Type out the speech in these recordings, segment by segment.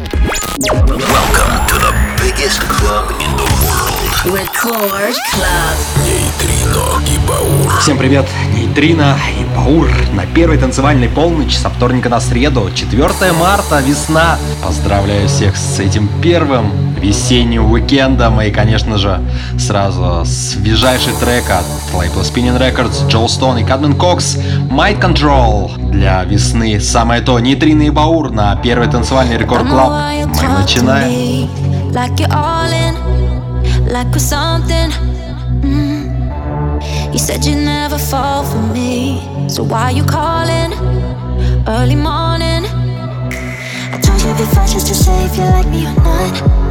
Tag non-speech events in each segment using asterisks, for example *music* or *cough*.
Welcome to the biggest club in the world. Record Club. Нейтрино и Баур. Всем привет, Нейтрино и Баур на первой танцевальной полночь со вторника на среду, 4 марта, весна. Поздравляю всех с этим первым весенним уикендом и, конечно же, сразу свежайший трек от лейбла Spinning Records, Джо Стоун и Кадмен Кокс, Mind Control для весны. Самое то, Нейтрино и Баур на первой танцевальной Рекорд Клаб. Мы начинаем. Like you're all in, like we're something. Mm. You said you'd never fall for me, so why you calling early morning? I told you before just to say if you like me or not.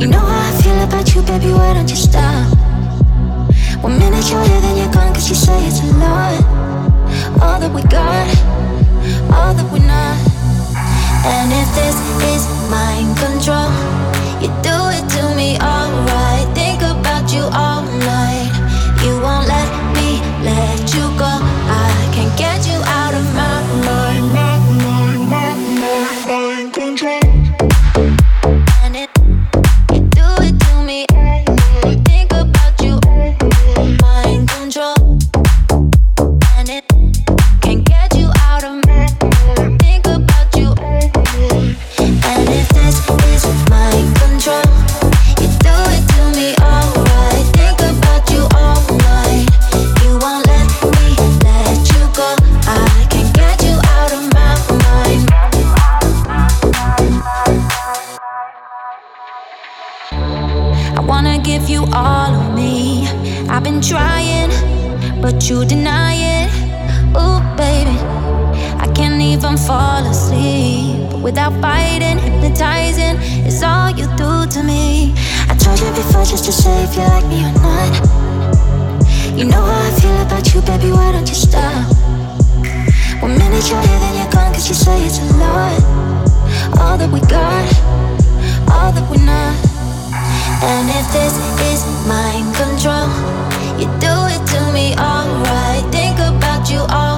You know how I feel about you, baby. Why don't you stop? One minute you're here, then you're gone, cause you say it's a lot. All that we got, all that we're not. And if this is mind control, you do it to me alright. Think about you all night. You won't let me let you go. But you deny it. Ooh, baby. I can't even fall asleep without fighting, hypnotizing is all you do to me. I told you before just to say if you like me or not. You know how I feel about you, baby. Why don't you stop? One minute you're here, then you're gone, cause you say it's a lot. All that we got, all that we're not. And if this is mind control, you do it to me alright. You all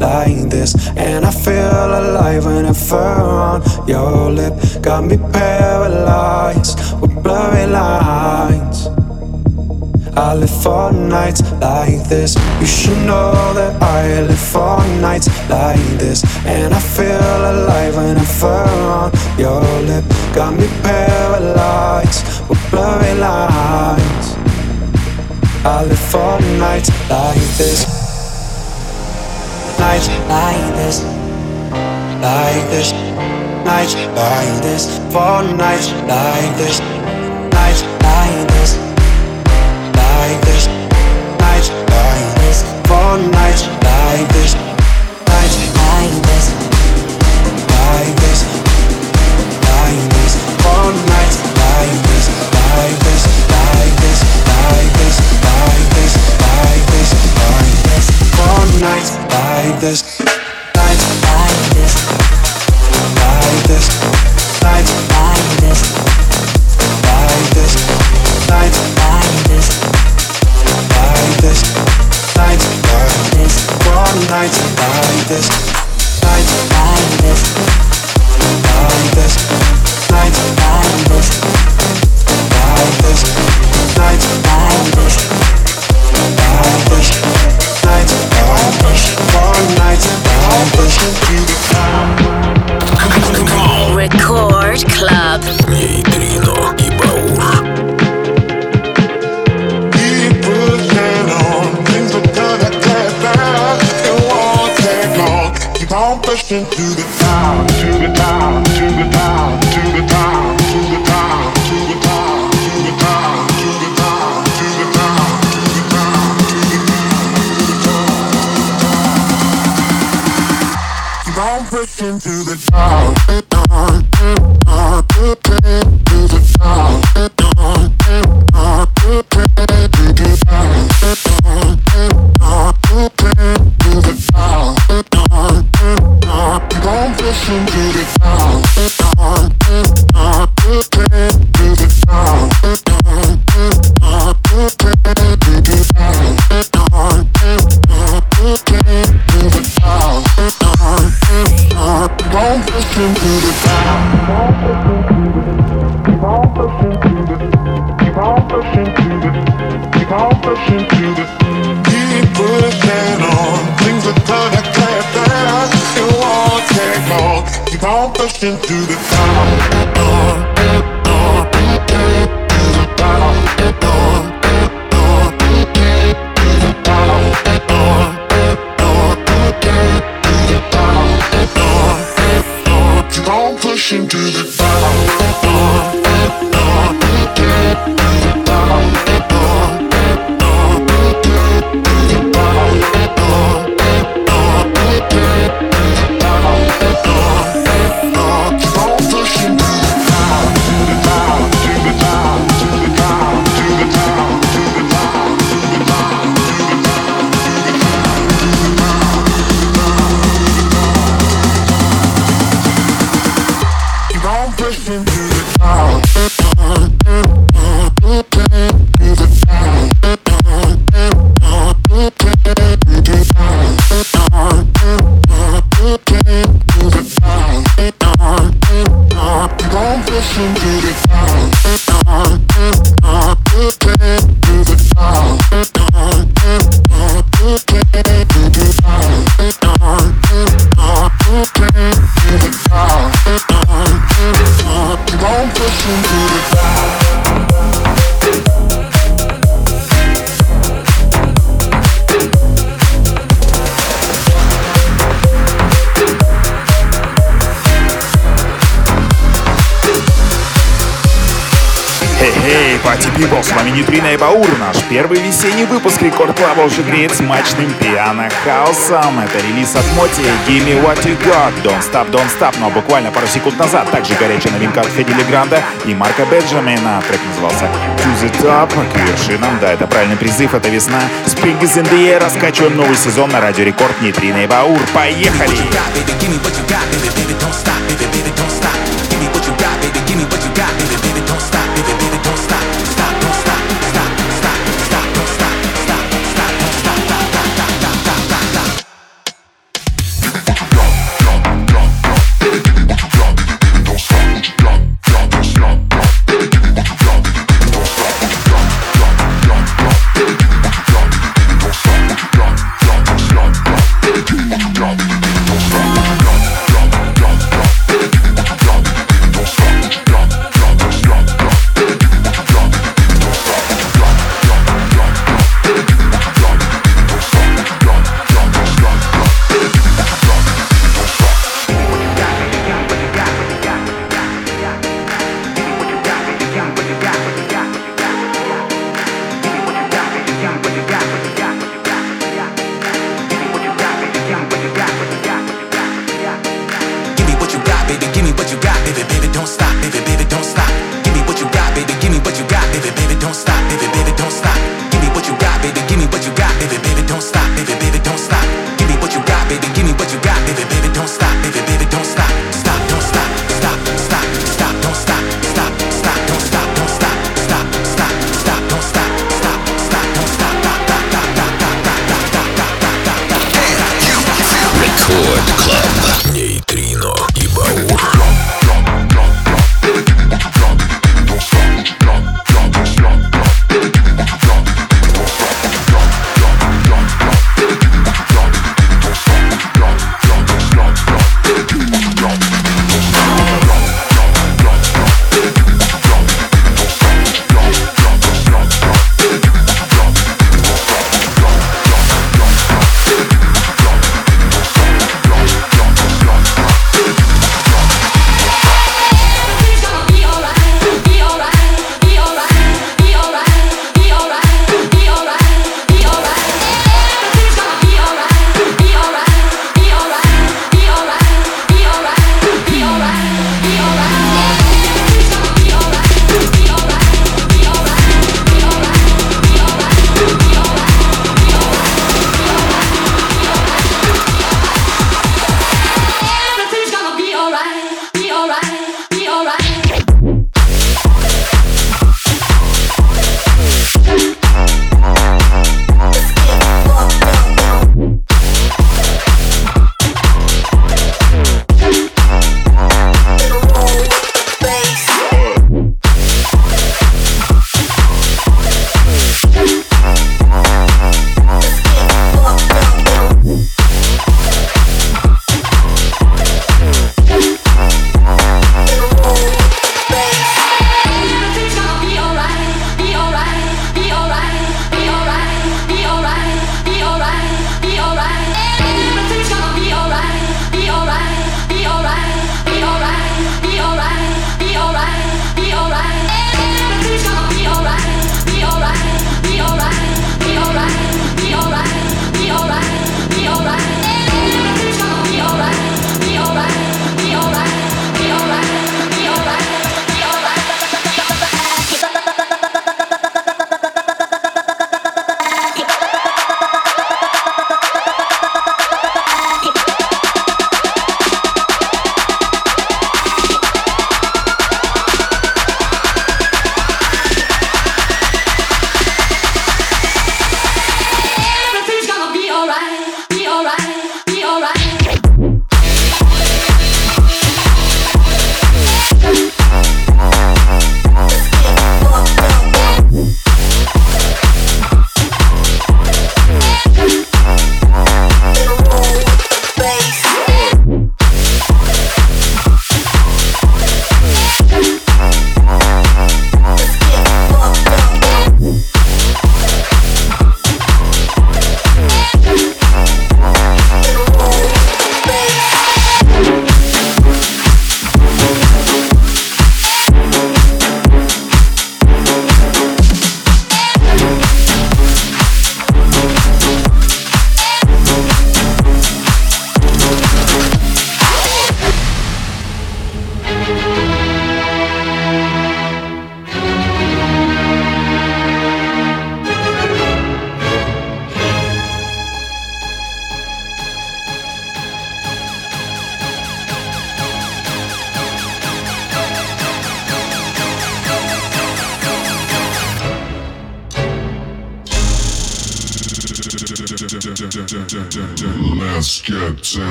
like this. And I feel alive when I fur on your lip. Got me paralyzed with blurry lines. I live for nights like this. You should know that I live for nights like this. And I feel alive when I fur on your lip. Got me paralyzed with blurry lines. I live for nights like this nights like this, like this, nights like this, for nights like this. question to I'm pushing to the top. И Баур. Наш первый весенний выпуск Рекорд Клаба уже греет смачным пиано-хаусом. Это релиз от Моти Give Me What You Got, Don't Stop, Don't Stop. Но буквально пару секунд назад также горячая новинка от Федили Гранда и Марка Бенджамина. Трек назывался To The Top, к вершинам. Да, это правильный призыв, это весна. Spring is in the air, раскачиваем новый сезон на Радио Рекорд Нитрина и Баур. Поехали! Don't stop.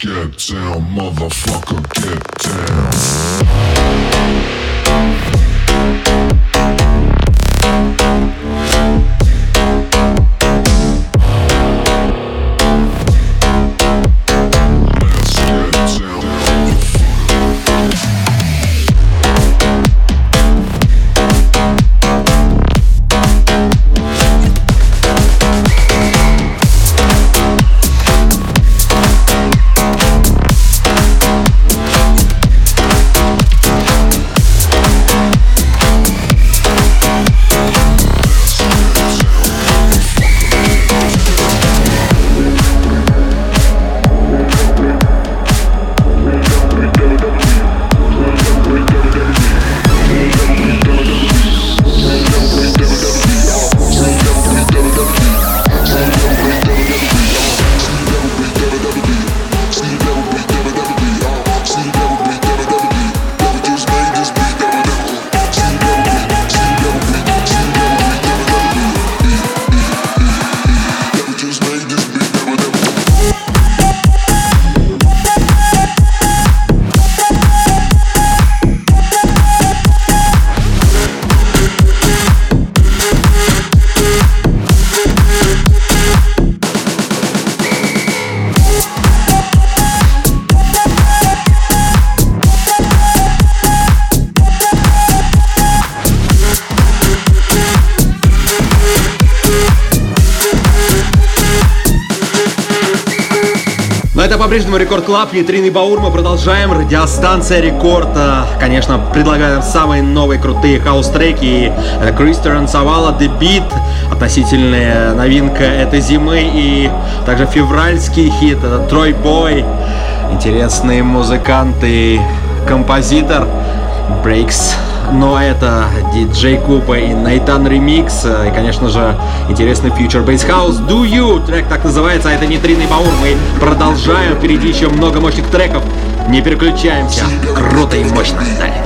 Get down, motherfucker, get по-прежнему Рекорд Клаб, Нитрин Баур. Мы продолжаем. Радиостанция Рекорд. Предлагаем самые новые, крутые хаус-треки. И Кристиан Савала, The Beat. Относительная новинка этой зимы. И также февральский хит. Это Трой Бой. Интересные музыканты. Композитор. Breaks но это диджей Купа и Найтан Ремикс, и, конечно же, интересный Future Bass House Do You, трек так называется, а это не Тринный Баур, мы продолжаем, впереди еще много мощных треков, не переключаемся, круто и мощно, далее.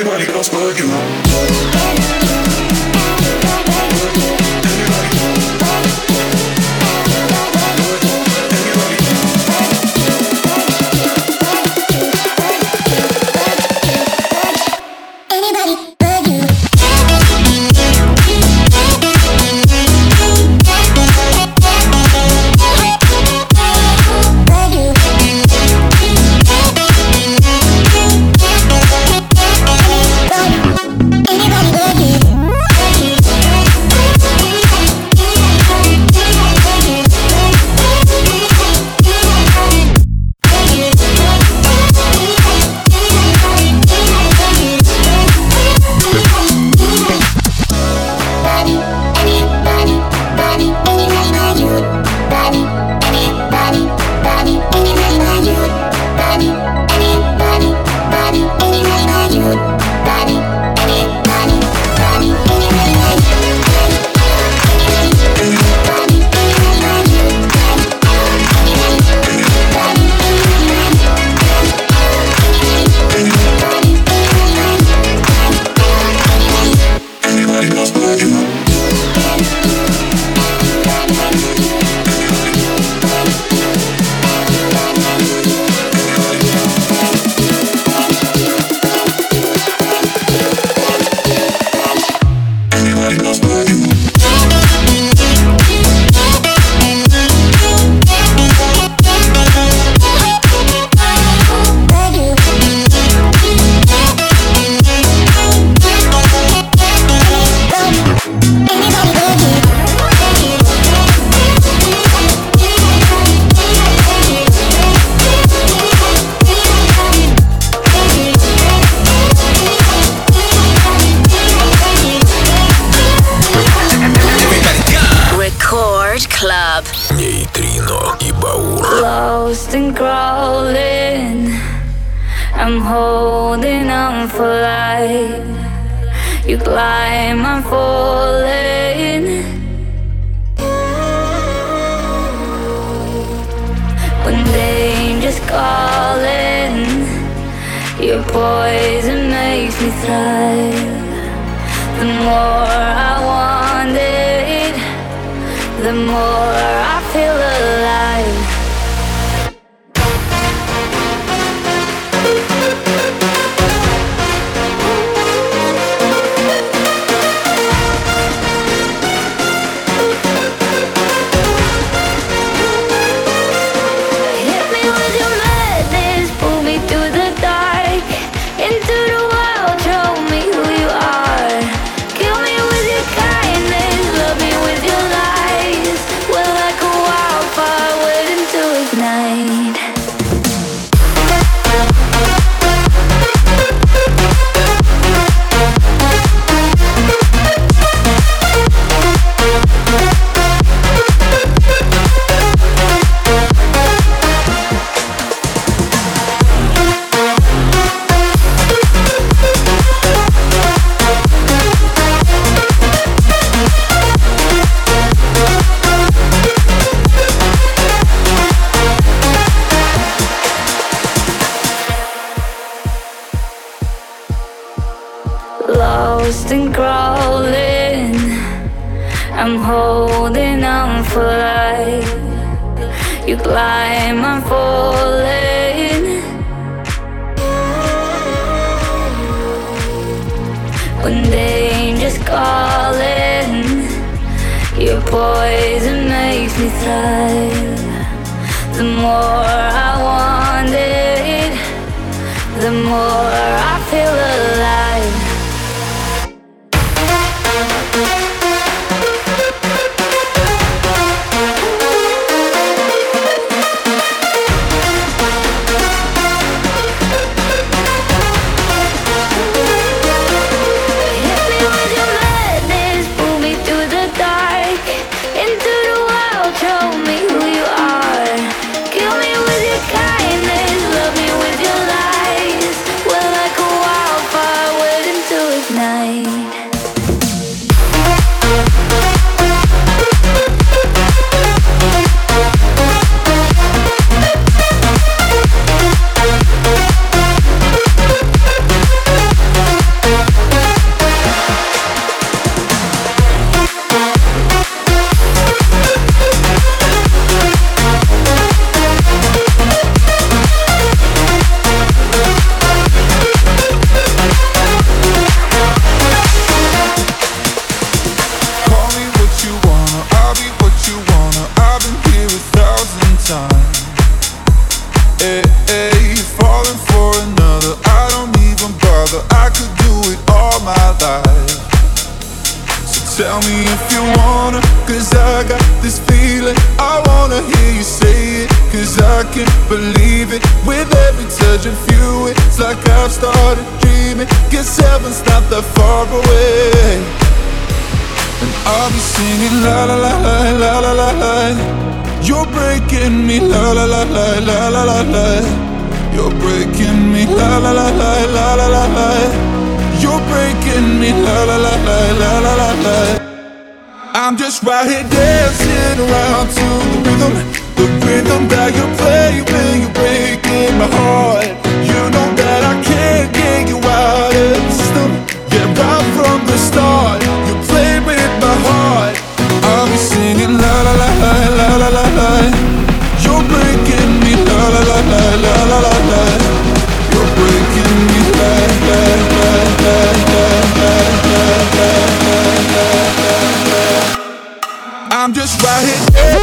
Everybody goes for you. Lost and crawling, I'm holding on for life. You climb, I'm falling. When danger's calling, your poison makes me thrive. The more I want it, the more I feel alive. I can't believe it. With every touch of you, it's like I've started dreaming. Guess heaven's not that far away. And I'll be singing la la la la la la la la. You're breaking me la la la la la la la la. You're breaking me la la la la la la la la. You're breaking me la la la la la la la la. I'm just right here dancing around to the rhythm, the rhythm that you play when you're breaking my heart. You know that I can't get you out of system. Yeah, right from the start, you with my heart. I'll be singing la la la la la la la. You're breaking me la la la la la la la. You're breaking me la la la la la la la. I'm just right here.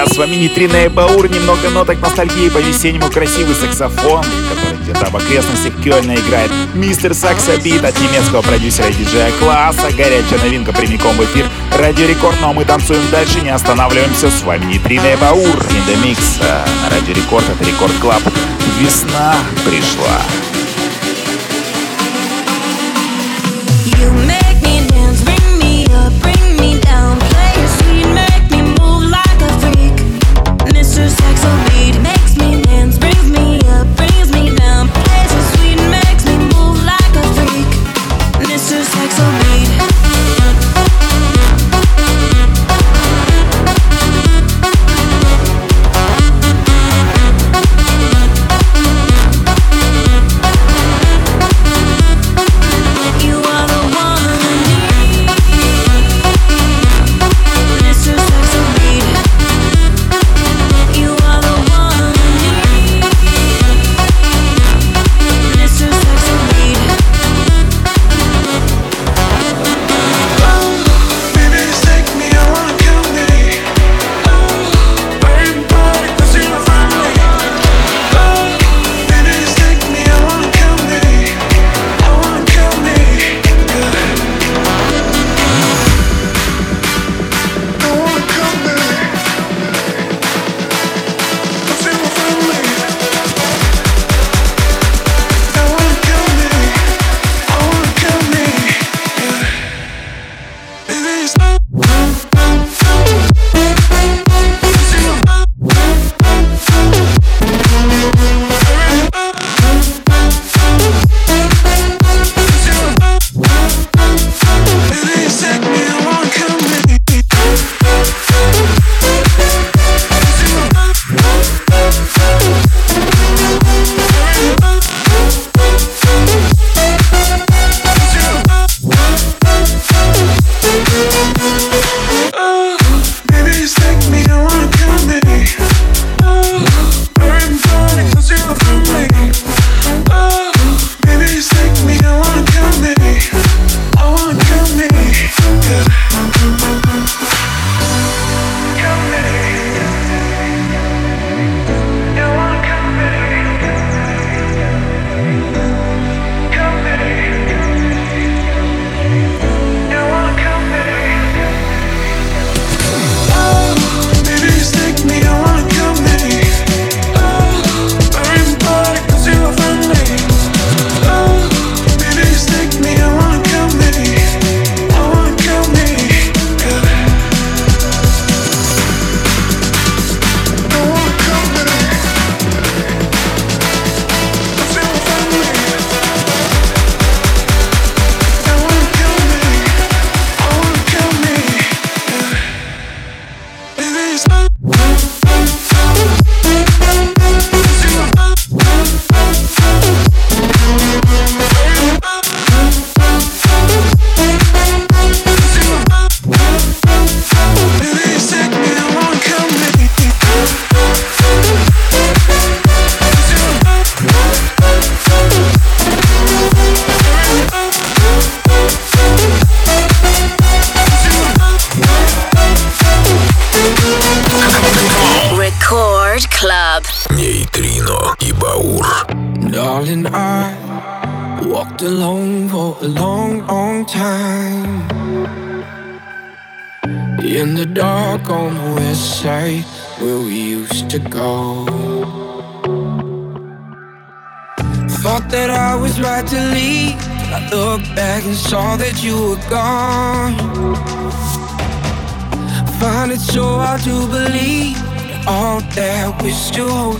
друзья, с вами Нитрина Баур. Немного ноток ностальгии по весеннему красивый саксофон, который где-то в окрестностях Кёльна играет. Мистер Саксобит от немецкого продюсера и диджея класса. Горячая новинка прямиком в эфир. Радиорекорд, но ну, а мы танцуем дальше, не останавливаемся. С вами Нитрина Баур. Индомикс на Радио это Рекорд Клаб. Весна пришла.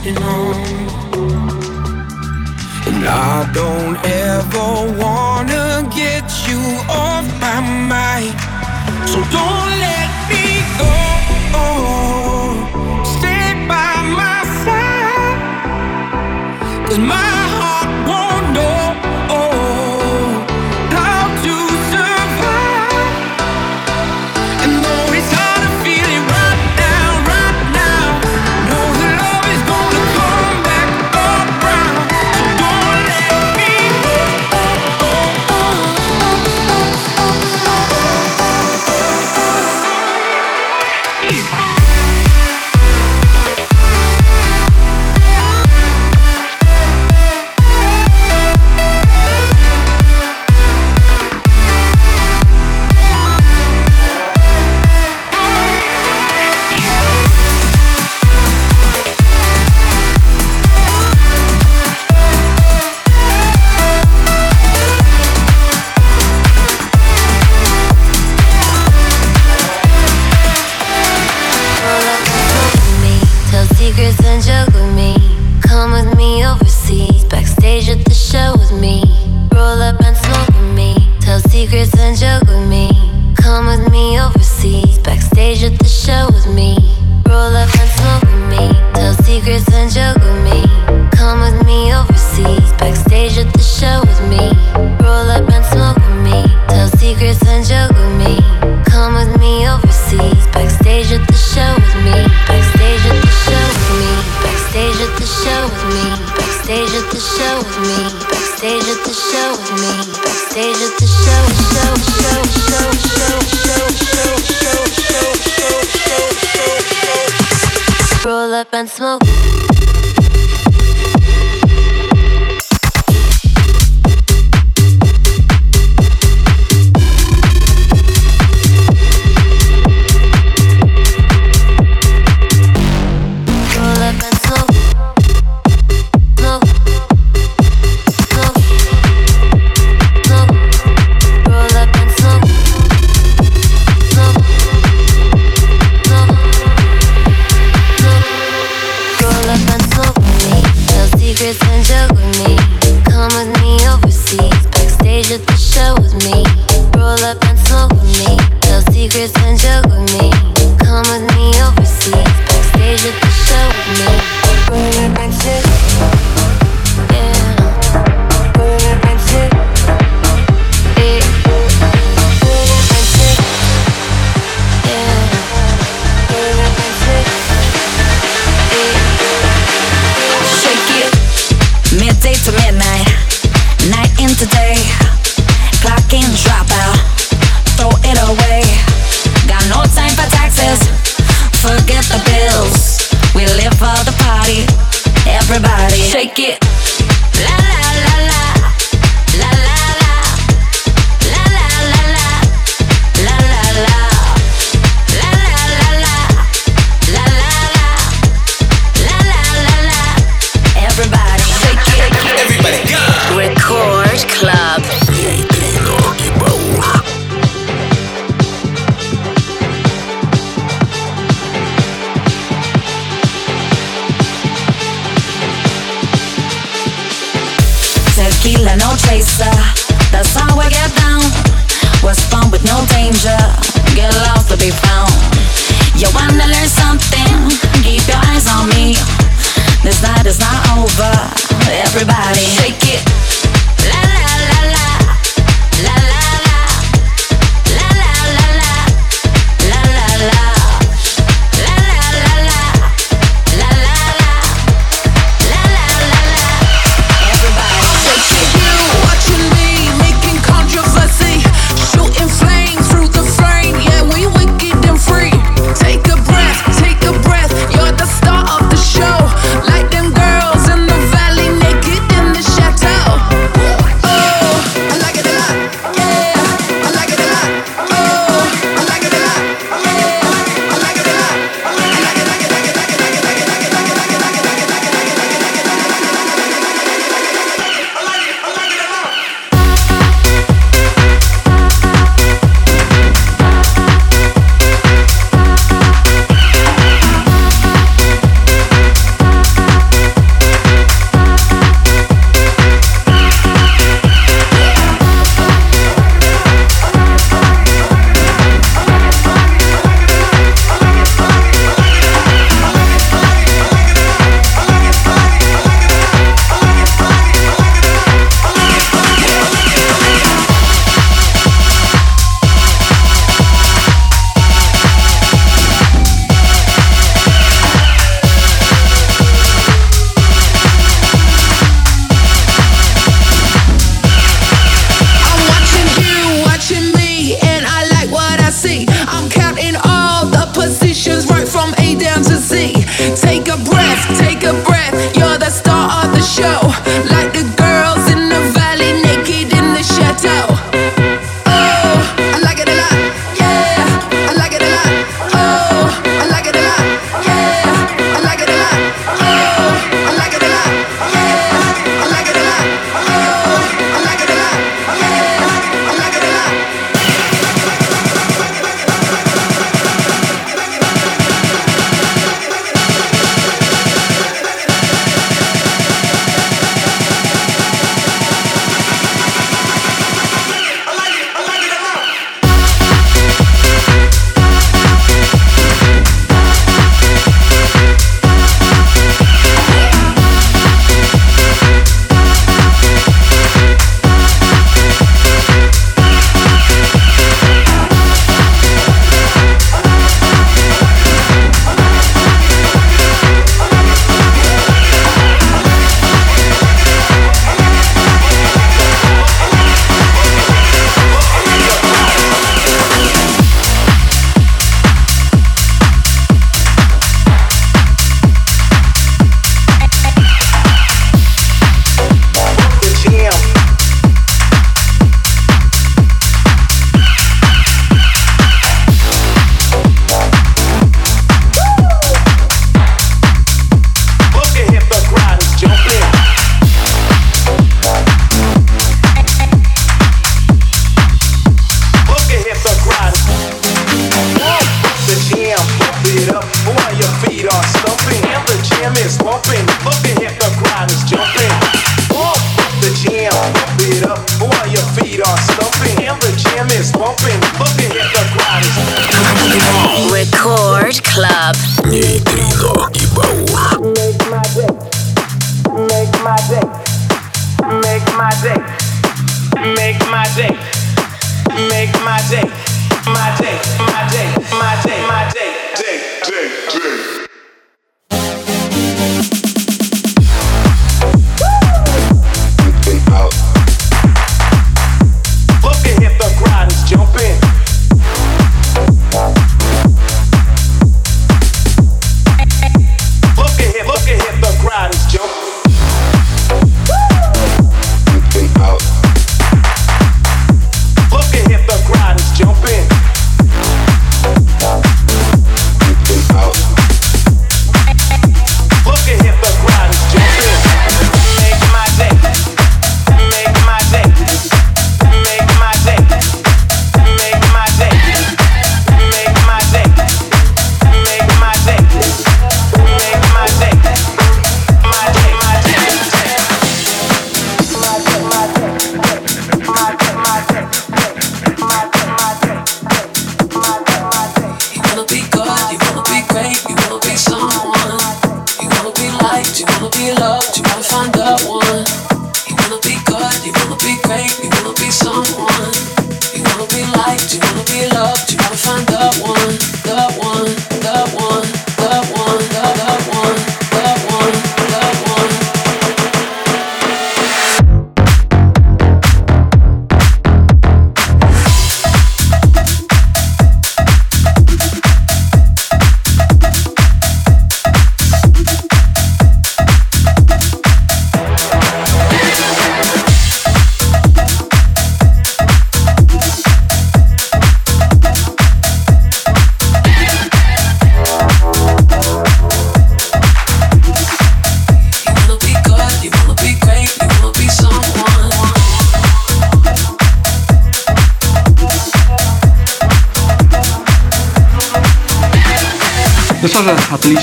broken home.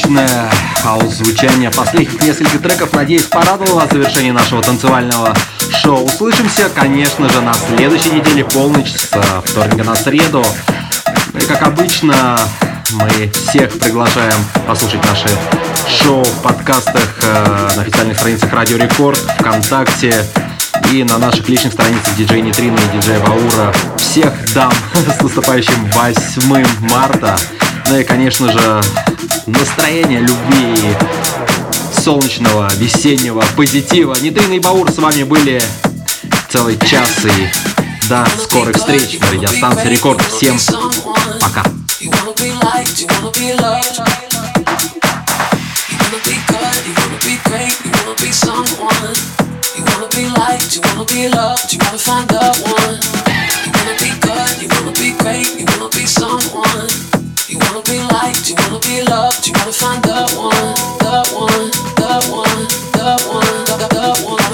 Отличное хаос-звучание последних нескольких треков, надеюсь, порадовало завершение нашего танцевального шоу. Услышимся, конечно же, на следующей неделе полночь с вторника на среду. И как обычно, мы всех приглашаем послушать наши шоу в подкастах э, на официальных страницах Радио Рекорд, ВКонтакте и на наших личных страницах диджей Нитрина и диджей Баура. Всех дам *laughs* с наступающим 8 марта. Ну и, конечно же, настроения любви, солнечного, весеннего, позитива. Нитрина и Баур с вами были целый час и до скорых встреч на радиостанции Рекорд. Всем пока. You wanna be good, you wanna be great, you wanna be someone. You wanna be liked, you wanna be loved, you wanna find the one, the one, the one, the one, the, the one,